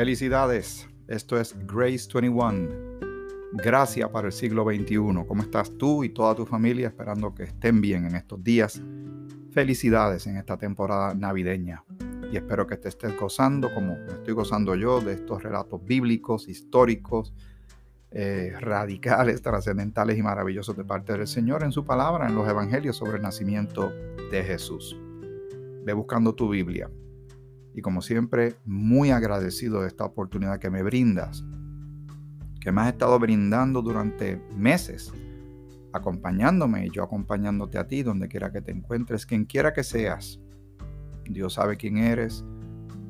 Felicidades, esto es Grace 21. Gracias para el siglo XXI. ¿Cómo estás tú y toda tu familia? Esperando que estén bien en estos días. Felicidades en esta temporada navideña. Y espero que te estés gozando como estoy gozando yo de estos relatos bíblicos, históricos, eh, radicales, trascendentales y maravillosos de parte del Señor en su palabra, en los evangelios sobre el nacimiento de Jesús. Ve buscando tu Biblia y como siempre, muy agradecido de esta oportunidad que me brindas, que me has estado brindando durante meses, acompañándome y yo acompañándote a ti donde quiera que te encuentres, quien quiera que seas. Dios sabe quién eres,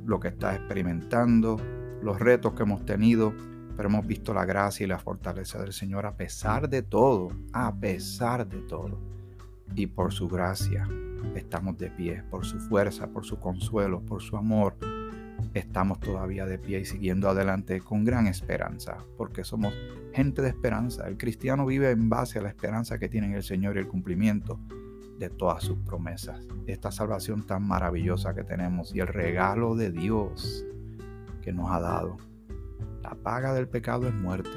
lo que estás experimentando, los retos que hemos tenido, pero hemos visto la gracia y la fortaleza del Señor a pesar de todo, a pesar de todo. Y por su gracia, estamos de pie, por su fuerza, por su consuelo, por su amor. Estamos todavía de pie y siguiendo adelante con gran esperanza, porque somos gente de esperanza. El cristiano vive en base a la esperanza que tiene en el Señor y el cumplimiento de todas sus promesas. Esta salvación tan maravillosa que tenemos y el regalo de Dios que nos ha dado. La paga del pecado es muerte,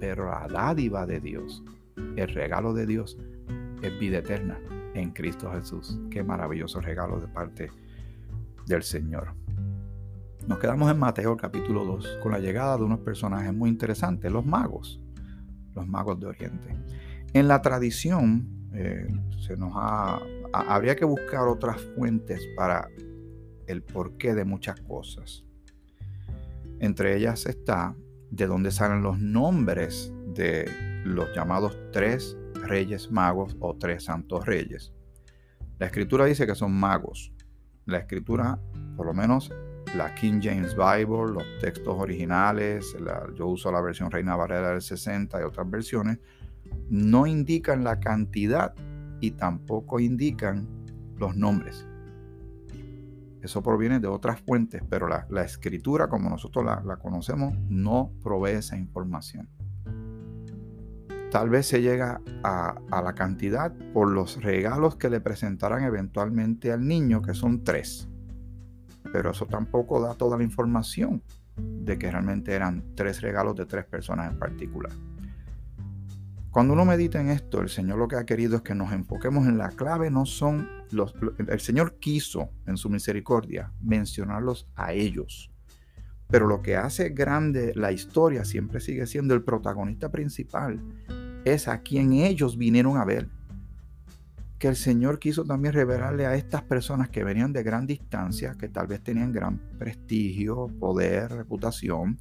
pero la dádiva de Dios, el regalo de Dios, es vida eterna en Cristo Jesús. Qué maravilloso regalo de parte del Señor. Nos quedamos en Mateo capítulo 2 con la llegada de unos personajes muy interesantes, los magos, los magos de Oriente. En la tradición eh, se nos ha, habría que buscar otras fuentes para el porqué de muchas cosas. Entre ellas está de dónde salen los nombres de los llamados tres reyes magos o tres santos reyes. La escritura dice que son magos. La escritura, por lo menos la King James Bible, los textos originales, yo uso la versión Reina Barrera del 60 y otras versiones, no indican la cantidad y tampoco indican los nombres. Eso proviene de otras fuentes, pero la, escritura, como nosotros la conocemos, no provee esa información. Tal vez se llega a, la cantidad por los regalos que le presentarán eventualmente al niño, que son tres. Pero eso tampoco da toda la información de que realmente eran tres regalos de tres personas en particular. Cuando uno medita en esto, el Señor lo que ha querido es que nos enfoquemos en la clave, no son los... El Señor quiso en su misericordia mencionarlos a ellos. Pero lo que hace grande la historia siempre sigue siendo el protagonista principal, es a quien ellos vinieron a ver. Que el Señor quiso también revelarle a estas personas que venían de gran distancia, que tal vez tenían gran prestigio, poder, reputación,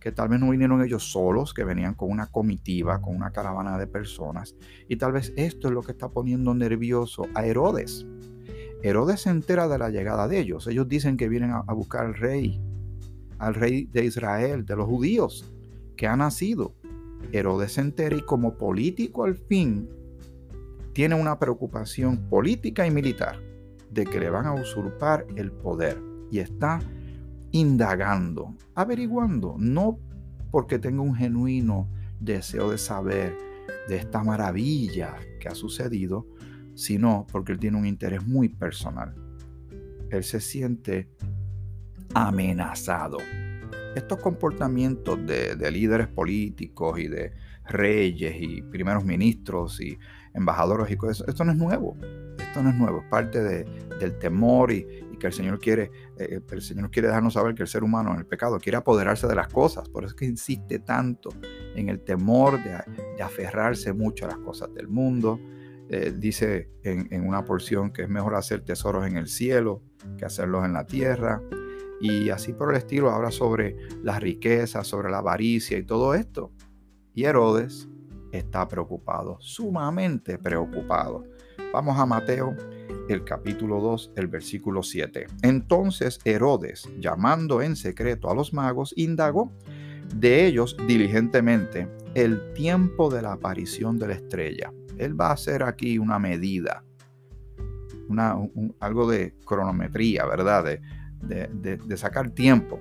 que tal vez no vinieron ellos solos, que venían con una comitiva, con una caravana de personas. Y tal vez esto es lo que está poniendo nervioso a Herodes. Herodes se entera de la llegada de ellos. Ellos dicen que vienen a, buscar al rey, al rey de Israel, de los judíos, que ha nacido. Herodes se entera y como político al fin tiene una preocupación política y militar de que le van a usurpar el poder y está indagando, averiguando, no porque tenga un genuino deseo de saber de esta maravilla que ha sucedido, sino porque él tiene un interés muy personal. Él se siente amenazado estos comportamientos de, líderes políticos y de reyes y primeros ministros y embajadores y cosas, esto no es nuevo. Esto no es nuevo, es parte del temor y, que el Señor quiere, eh, el Señor quiere dejarnos saber que el ser humano en el pecado quiere apoderarse de las cosas. Por eso es que insiste tanto en el temor de, aferrarse mucho a las cosas del mundo. Eh, dice en una porción que es mejor hacer tesoros en el cielo que hacerlos en la tierra y así por el estilo habla sobre la riqueza, sobre la avaricia y todo esto. Y Herodes está preocupado, sumamente preocupado. Vamos a Mateo, el capítulo 2, el versículo 7. Entonces Herodes, llamando en secreto a los magos, indagó de ellos diligentemente el tiempo de la aparición de la estrella. Él va a hacer aquí una medida, una, algo de cronometría, ¿verdad? De, de, sacar tiempo.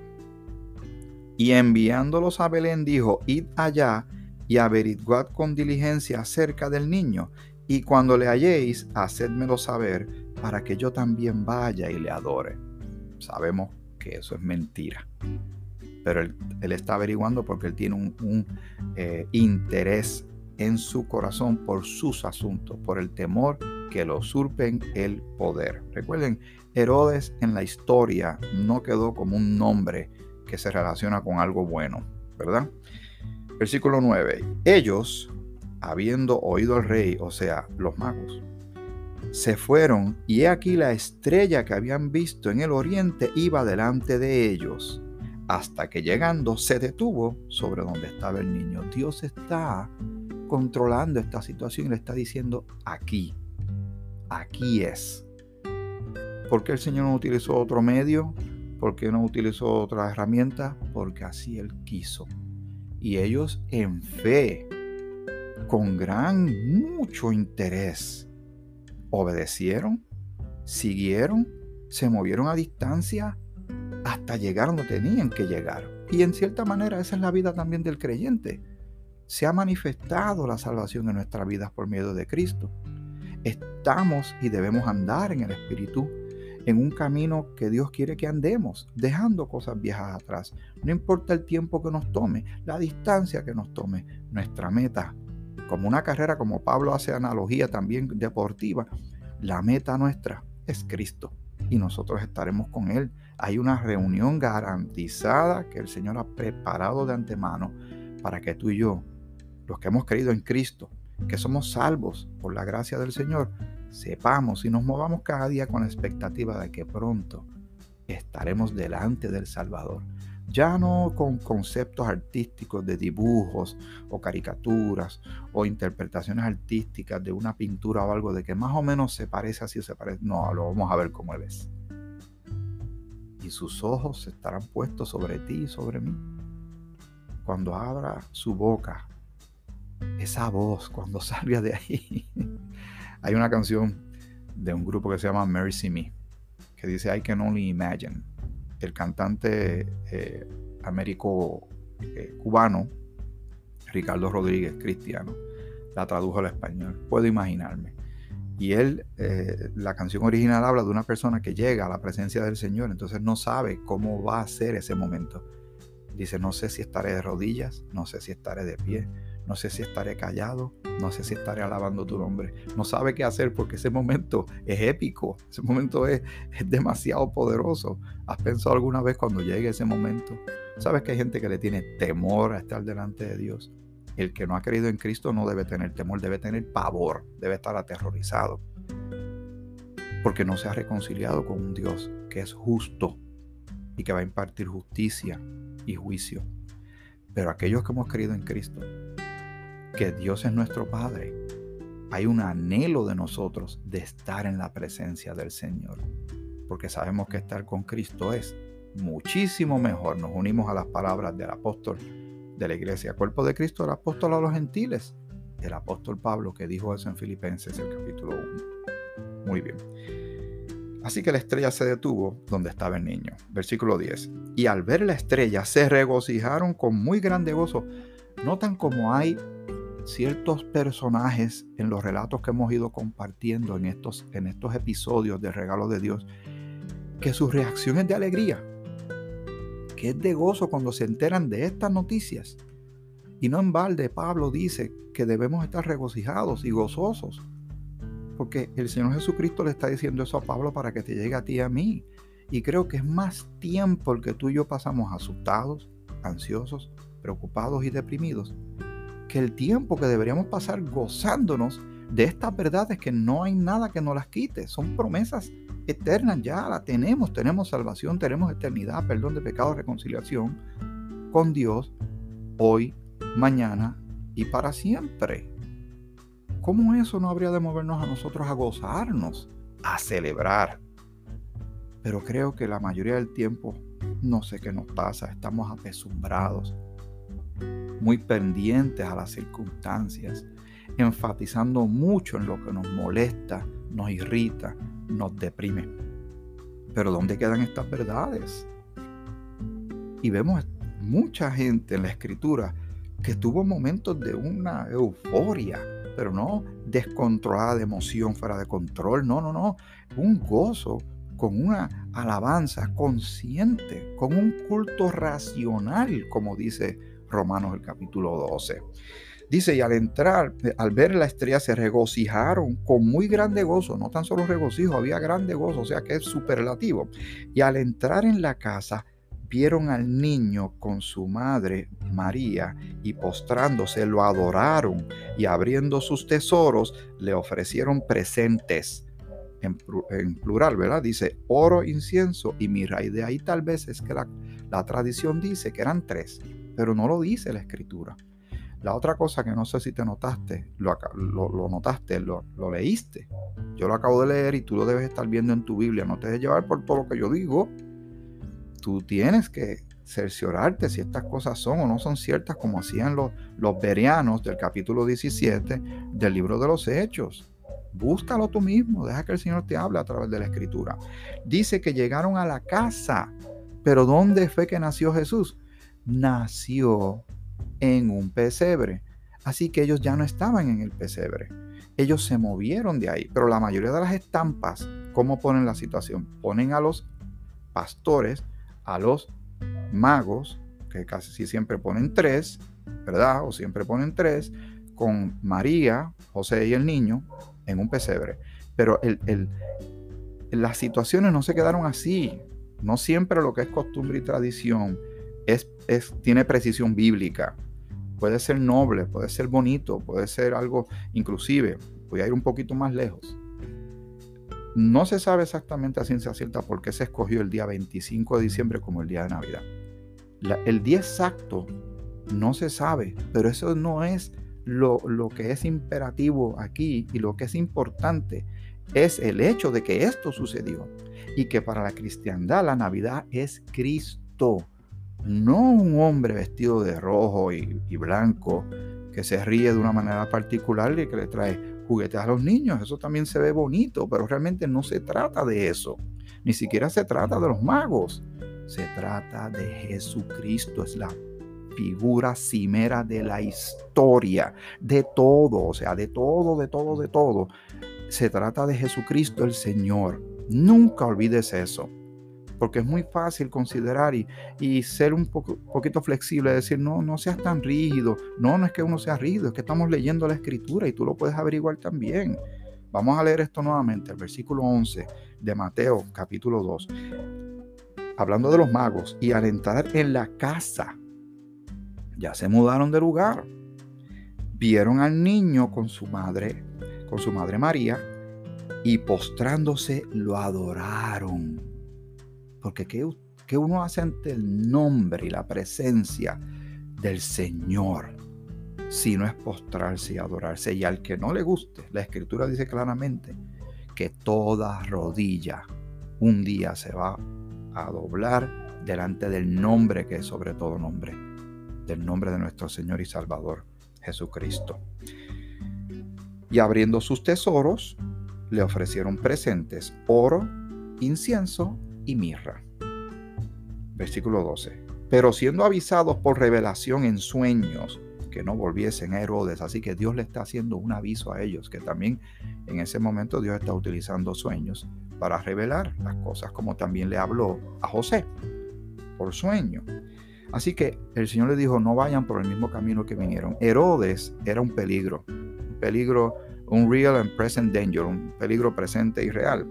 Y enviándolos a Belén dijo, id allá y averiguad con diligencia acerca del niño, y cuando le halléis, hacedmelo saber, para que yo también vaya y le adore. Sabemos que eso es mentira. pero él, está averiguando porque él tiene un, eh, interés en su corazón por sus asuntos, por el temor que lo usurpen el poder. Recuerden, Herodes en la historia no quedó como un nombre que se relaciona con algo bueno, ¿verdad? Versículo 9. Ellos, habiendo oído al rey, o sea, los magos, se fueron y he aquí la estrella que habían visto en el oriente iba delante de ellos, hasta que llegando se detuvo sobre donde estaba el niño. Dios está controlando esta situación y le está diciendo aquí, aquí es. ¿Por qué el Señor no utilizó otro medio? ¿Por qué no utilizó otra herramienta? Porque así Él quiso. Y ellos en fe, con gran, mucho interés, obedecieron, siguieron, se movieron a distancia hasta llegar donde tenían que llegar. Y en cierta manera esa es la vida también del creyente. Se ha manifestado la salvación en nuestras vidas por medio de Cristo. Estamos y debemos andar en el Espíritu en un camino que Dios quiere que andemos, dejando cosas viejas atrás. No importa el tiempo que nos tome, la distancia que nos tome, nuestra meta como una carrera, como Pablo hace analogía también deportiva, la meta nuestra es Cristo y nosotros estaremos con Él. Hay una reunión garantizada que el Señor ha preparado de antemano para que tú y yo, los que hemos creído en Cristo, que somos salvos por la gracia del Señor, sepamos y nos movamos cada día con la expectativa de que pronto estaremos delante del Salvador ya no con conceptos artísticos de dibujos o caricaturas o interpretaciones artísticas de una pintura o algo de que más o menos se parece así o se parece. No, lo vamos a ver como Él es. Y sus ojos estarán puestos sobre ti y sobre mí. Cuando abra su boca, esa voz, cuando salga de ahí. Hay una canción de un grupo que se llama Mercy Me, que dice I can only imagine el cantante eh, américo eh, cubano, Ricardo Rodríguez, cristiano, la tradujo al español. Puedo imaginarme. Y él, eh, la canción original habla de una persona que llega a la presencia del Señor, entonces no sabe cómo va a ser ese momento. Dice, no sé si estaré de rodillas, no sé si estaré de pie, no sé si estaré callado, no sé si estaré alabando tu nombre. No sabe qué hacer porque ese momento es épico, ese momento es, demasiado poderoso. ¿Has pensado alguna vez cuando llegue ese momento? ¿Sabes que hay gente que le tiene temor a estar delante de Dios? El que no ha creído en Cristo no debe tener temor, debe tener pavor, debe estar aterrorizado. Porque no se ha reconciliado con un Dios que es justo y que va a impartir justicia y juicio. Pero aquellos que hemos creído en Cristo que Dios es nuestro Padre, hay un anhelo de nosotros de estar en la presencia del Señor. Porque sabemos que estar con Cristo es muchísimo mejor. Nos unimos a las palabras del apóstol de la iglesia, cuerpo de Cristo, el apóstol a los gentiles, el apóstol Pablo que dijo eso en Filipenses, el capítulo 1. Muy bien. Así que la estrella se detuvo donde estaba el niño. Versículo 10. Y al ver la estrella se regocijaron con muy grande gozo. Notan como hay ciertos personajes en los relatos que hemos ido compartiendo en estos, en estos episodios de regalo de Dios, que su reacción es de alegría, que es de gozo cuando se enteran de estas noticias. Y no en balde Pablo dice que debemos estar regocijados y gozosos, porque el Señor Jesucristo le está diciendo eso a Pablo para que te llegue a ti y a mí. Y creo que es más tiempo el que tú y yo pasamos asustados, ansiosos, preocupados y deprimidos que el tiempo que deberíamos pasar gozándonos de estas verdades que no hay nada que nos las quite. Son promesas eternas, ya las tenemos. Tenemos salvación, tenemos eternidad, perdón de pecado, reconciliación con Dios hoy, mañana y para siempre. ¿Cómo eso no habría de movernos a nosotros a gozarnos, a celebrar? Pero creo que la mayoría del tiempo no sé qué nos pasa, estamos apesumbrados muy pendientes a las circunstancias, enfatizando mucho en lo que nos molesta, nos irrita, nos deprime. Pero ¿dónde quedan estas verdades? Y vemos mucha gente en la escritura que tuvo momentos de una euforia, pero no descontrolada de emoción fuera de control, no, no, no, un gozo con una alabanza consciente, con un culto racional, como dice Romanos el capítulo 12. Dice, y al entrar, al ver la estrella, se regocijaron con muy grande gozo, no tan solo regocijo, había grande gozo, o sea que es superlativo. Y al entrar en la casa, vieron al niño con su madre María y postrándose lo adoraron y abriendo sus tesoros le ofrecieron presentes. En, plural, ¿verdad? Dice oro, incienso y mirra. Y de ahí tal vez es que la, la tradición dice que eran tres, pero no lo dice la escritura. La otra cosa que no sé si te notaste, lo, lo, notaste, lo, lo, leíste. Yo lo acabo de leer y tú lo debes estar viendo en tu Biblia. No te dejes llevar por todo lo que yo digo tú tienes que cerciorarte si estas cosas son o no son ciertas, como hacían los, los berianos del capítulo 17 del libro de los Hechos. Búscalo tú mismo, deja que el Señor te hable a través de la escritura. Dice que llegaron a la casa, pero ¿dónde fue que nació Jesús? Nació en un pesebre. Así que ellos ya no estaban en el pesebre. Ellos se movieron de ahí. Pero la mayoría de las estampas, ¿cómo ponen la situación? Ponen a los pastores a los magos, que casi siempre ponen tres, ¿verdad? O siempre ponen tres, con María, José y el niño en un pesebre. Pero el, las situaciones no se quedaron así. No siempre lo que es costumbre y tradición es, tiene precisión bíblica. Puede ser noble, puede ser bonito, puede ser algo, inclusive, voy a ir un poquito más lejos. No se sabe exactamente a ciencia cierta por qué se escogió el día 25 de diciembre como el día de Navidad. el día exacto no se sabe, pero eso no es lo, lo que es imperativo aquí y lo que es importante es el hecho de que esto sucedió y que para la cristiandad la Navidad es Cristo, no un hombre vestido de rojo y, blanco que se ríe de una manera particular y que le trae juguetes a los niños. Eso también se ve bonito, pero realmente no se trata de eso. Ni siquiera se trata de los magos. Se trata de Jesucristo. Es la figura cimera de la historia, de todo, o sea, de todo, de todo, de todo. Se trata de Jesucristo el Señor. Nunca olvides eso porque es muy fácil considerar y, y ser un poco, poquito flexible, decir, no, no seas tan rígido. No, no es que uno sea rígido, es que estamos leyendo la escritura y tú lo puedes averiguar también. Vamos a leer esto nuevamente, el versículo 11 de Mateo capítulo 2. Hablando de los magos, y al entrar en la casa, ya se mudaron de lugar. Vieron al niño con su madre, con su madre María, y postrándose lo adoraron. Porque ¿qué, uno hace ante el nombre y la presencia del Señor? Si no es postrarse y adorarse. Y al que no le guste, la escritura dice claramente que toda rodilla un día se va a doblar delante del nombre que es sobre todo nombre, del nombre de nuestro Señor y Salvador Jesucristo. Y abriendo sus tesoros, le ofrecieron presentes, oro, incienso y mirra. Versículo 12. Pero siendo avisados por revelación en sueños, que no volviesen a Herodes. Así que Dios le está haciendo un aviso a ellos, que también en ese momento Dios está utilizando sueños para revelar las cosas, como también le habló a José por sueño. Así que el Señor le dijo, no vayan por el mismo camino que vinieron. Herodes era un peligro, un peligro, un real and present danger, un peligro presente y real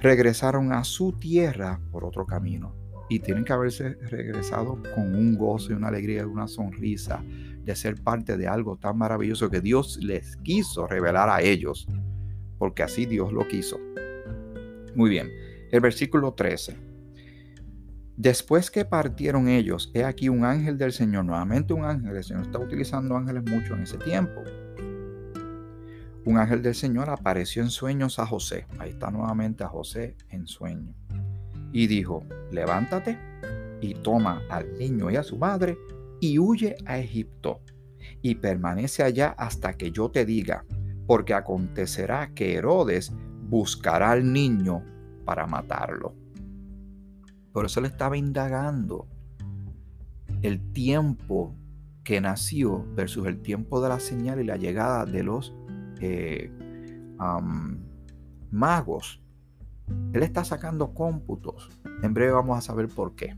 regresaron a su tierra por otro camino. Y tienen que haberse regresado con un gozo y una alegría y una sonrisa de ser parte de algo tan maravilloso que Dios les quiso revelar a ellos, porque así Dios lo quiso. Muy bien, el versículo 13. Después que partieron ellos, he aquí un ángel del Señor, nuevamente un ángel, el Señor está utilizando ángeles mucho en ese tiempo un ángel del Señor apareció en sueños a José. Ahí está nuevamente a José en sueño. Y dijo, levántate y toma al niño y a su madre y huye a Egipto y permanece allá hasta que yo te diga, porque acontecerá que Herodes buscará al niño para matarlo. Por eso le estaba indagando el tiempo que nació versus el tiempo de la señal y la llegada de los eh, magos Él está sacando cómputos. En breve vamos a saber por qué.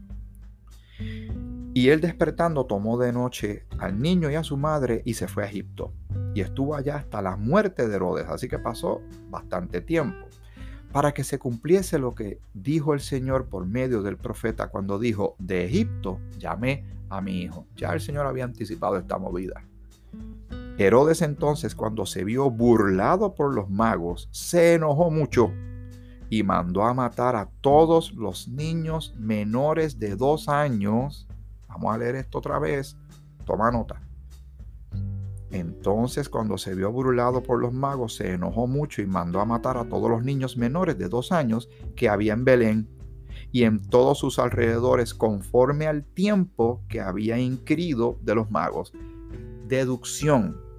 Y él despertando tomó de noche al niño y a su madre y se fue a Egipto. Y estuvo allá hasta la muerte de Herodes, así que pasó bastante tiempo. Para que se cumpliese lo que dijo el Señor por medio del profeta cuando dijo, de Egipto llamé a mi hijo. Ya el Señor había anticipado esta movida. Herodes entonces, cuando se vio burlado por los magos, se enojó mucho y mandó a matar a todos los niños menores de dos años. Vamos a leer esto otra vez. Toma nota. Entonces, cuando se vio burlado por los magos, se enojó mucho y mandó a matar a todos los niños menores de dos años que había en Belén y en todos sus alrededores, conforme al tiempo que había inquirido de los magos. Deducción.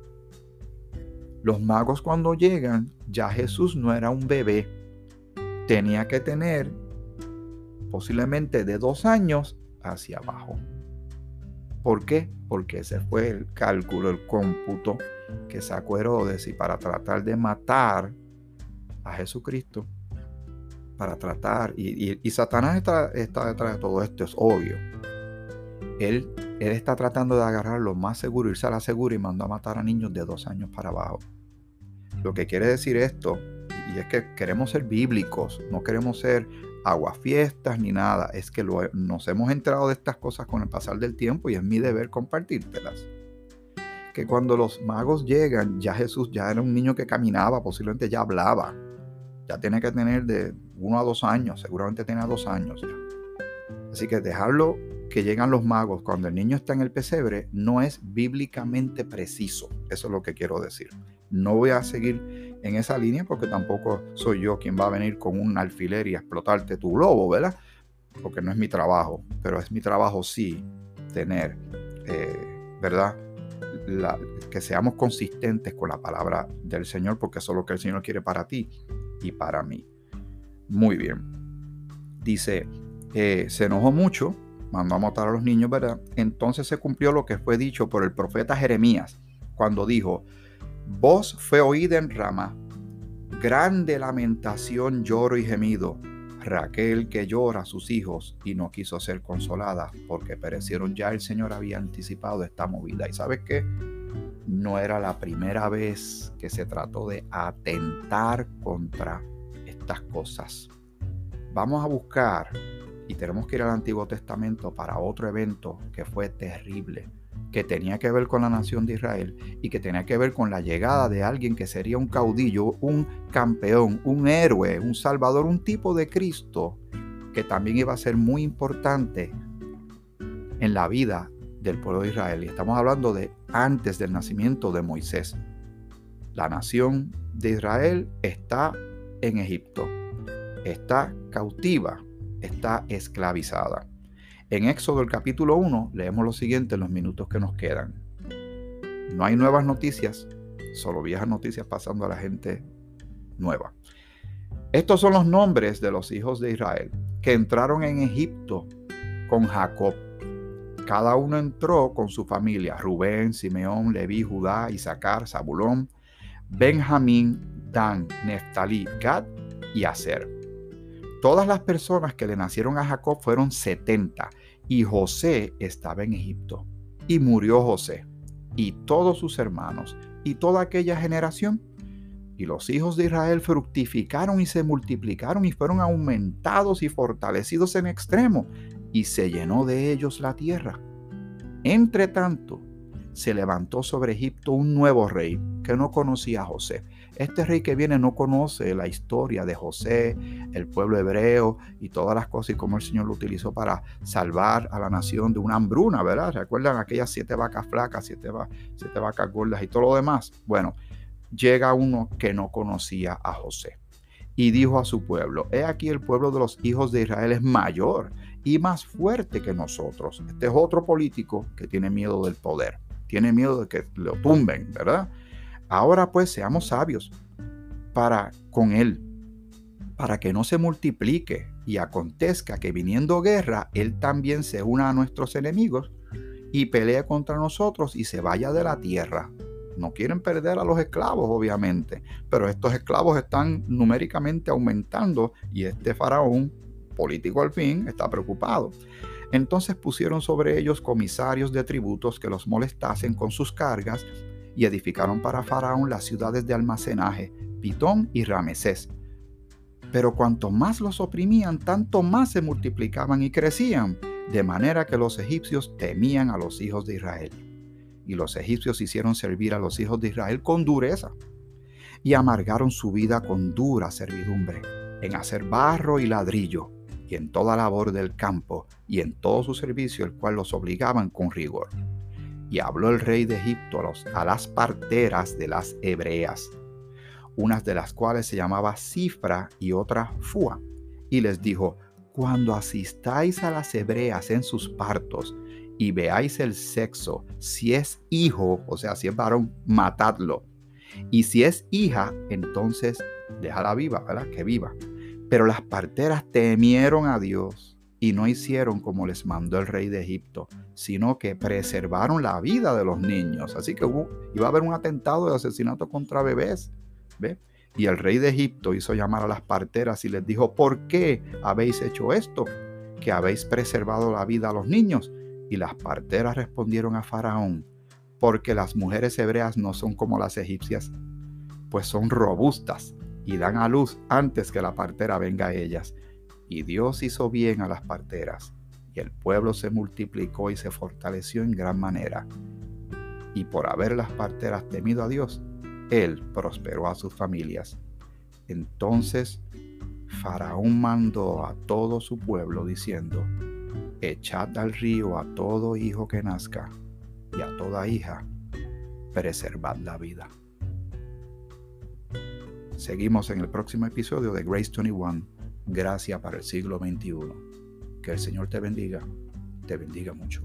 Los magos cuando llegan, ya Jesús no era un bebé. Tenía que tener posiblemente de dos años hacia abajo. ¿Por qué? Porque ese fue el cálculo, el cómputo que sacó Herodes y para tratar de matar a Jesucristo, para tratar, y, Satanás está, está, detrás de todo esto, es obvio. Él, él está tratando de agarrar lo más seguro, irse a la segura y mandó a matar a niños de dos años para abajo. Lo que quiere decir esto, y es que queremos ser bíblicos, no queremos ser aguafiestas ni nada, es que nos hemos enterado de estas cosas con el pasar del tiempo y es mi deber compartírtelas. Que cuando los magos llegan, ya Jesús ya era un niño que caminaba, posiblemente ya hablaba, ya tiene que tener de uno a dos años, seguramente tenía dos años ya. Así que dejarlo que llegan los magos cuando el niño está en el pesebre no es bíblicamente preciso. Eso es lo que quiero decir. No voy a seguir en esa línea porque tampoco soy yo quien va a venir con un alfiler y explotarte tu globo, ¿verdad? Porque no es mi trabajo, pero es mi trabajo sí tener, eh, ¿verdad? que seamos consistentes con la palabra del Señor porque eso es lo que el Señor quiere para ti y para mí. Muy bien. Dice, eh, se enojó mucho, mandó a matar a los niños, ¿verdad? Entonces se cumplió lo que fue dicho por el profeta Jeremías, cuando dijo, voz fue oída en Rama, grande lamentación, lloro y gemido. Raquel que llora a sus hijos y no quiso ser consolada porque perecieron ya. El Señor había anticipado esta movida. ¿Y sabes qué? No era la primera vez que se trató de atentar contra estas cosas. Vamos a buscar, y tenemos que ir al Antiguo Testamento para otro evento que fue terrible, que tenía que ver con la nación de Israel y que tenía que ver con la llegada de alguien que sería un caudillo, un campeón, un héroe, un salvador, un tipo de Cristo que también iba a ser muy importante en la vida del pueblo de Israel. Y estamos hablando de antes del nacimiento de Moisés. La nación de Israel está en Egipto. Está cautiva, está esclavizada. En Éxodo el capítulo 1 leemos lo siguiente en los minutos que nos quedan. No hay nuevas noticias, solo viejas noticias pasando a la gente nueva. Estos son los nombres de los hijos de Israel que entraron en Egipto con Jacob. Cada uno entró con su familia, Rubén, Simeón, Leví, Judá, Isaacar, Zabulón, Benjamín, Dan, Neftalí, Gad y Aser. Todas las personas que le nacieron a Jacob fueron 70 y José estaba en Egipto. Y murió José y todos sus hermanos y toda aquella generación. Y los hijos de Israel fructificaron y se multiplicaron y fueron aumentados y fortalecidos en extremo y se llenó de ellos la tierra. Entre tanto, se levantó sobre Egipto un nuevo rey que no conocía a José. Este rey que viene no conoce la historia de José, el pueblo hebreo y todas las cosas y cómo el Señor lo utilizó para salvar a la nación de una hambruna, ¿verdad? ¿Recuerdan aquellas siete vacas flacas, siete, vacas gordas y todo lo demás? Bueno, llega uno que no conocía a José y dijo a su pueblo, he aquí el pueblo de los hijos de Israel es mayor y más fuerte que nosotros. Este es otro político que tiene miedo del poder tiene miedo de que lo tumben, ¿verdad? Ahora pues seamos sabios para con él, para que no se multiplique y acontezca que viniendo guerra, él también se una a nuestros enemigos y pelee contra nosotros y se vaya de la tierra. No quieren perder a los esclavos, obviamente, pero estos esclavos están numéricamente aumentando y este faraón, político al fin, está preocupado. Entonces pusieron sobre ellos comisarios de tributos que los molestasen con sus cargas y edificaron para Faraón las ciudades de almacenaje, Pitón y Ramesés. Pero cuanto más los oprimían, tanto más se multiplicaban y crecían, de manera que los egipcios temían a los hijos de Israel. Y los egipcios hicieron servir a los hijos de Israel con dureza, y amargaron su vida con dura servidumbre, en hacer barro y ladrillo, y en toda labor del campo, y en todo su servicio, el cual los obligaban con rigor. Y habló el rey de Egipto a, las parteras de las hebreas, unas de las cuales se llamaba Cifra y otra Fua, y les dijo, cuando asistáis a las hebreas en sus partos y veáis el sexo, si es hijo, o sea, si es varón, matadlo. Y si es hija, entonces déjala viva, ¿verdad? Que viva. Pero las parteras temieron a Dios y no hicieron como les mandó el rey de Egipto, sino que preservaron la vida de los niños. Así que hubo, iba a haber un atentado de asesinato contra bebés. ¿Ve? Y el rey de Egipto hizo llamar a las parteras y les dijo, ¿por qué habéis hecho esto? Que habéis preservado la vida a los niños. Y las parteras respondieron a Faraón, porque las mujeres hebreas no son como las egipcias, pues son robustas y dan a luz antes que la partera venga a ellas. Y Dios hizo bien a las parteras, y el pueblo se multiplicó y se fortaleció en gran manera. Y por haber las parteras temido a Dios, él prosperó a sus familias. Entonces Faraón mandó a todo su pueblo diciendo, echad al río a todo hijo que nazca y a toda hija, preservad la vida. Seguimos en el próximo episodio de Grace 21, gracia para el siglo XXI. Que el Señor te bendiga, te bendiga mucho.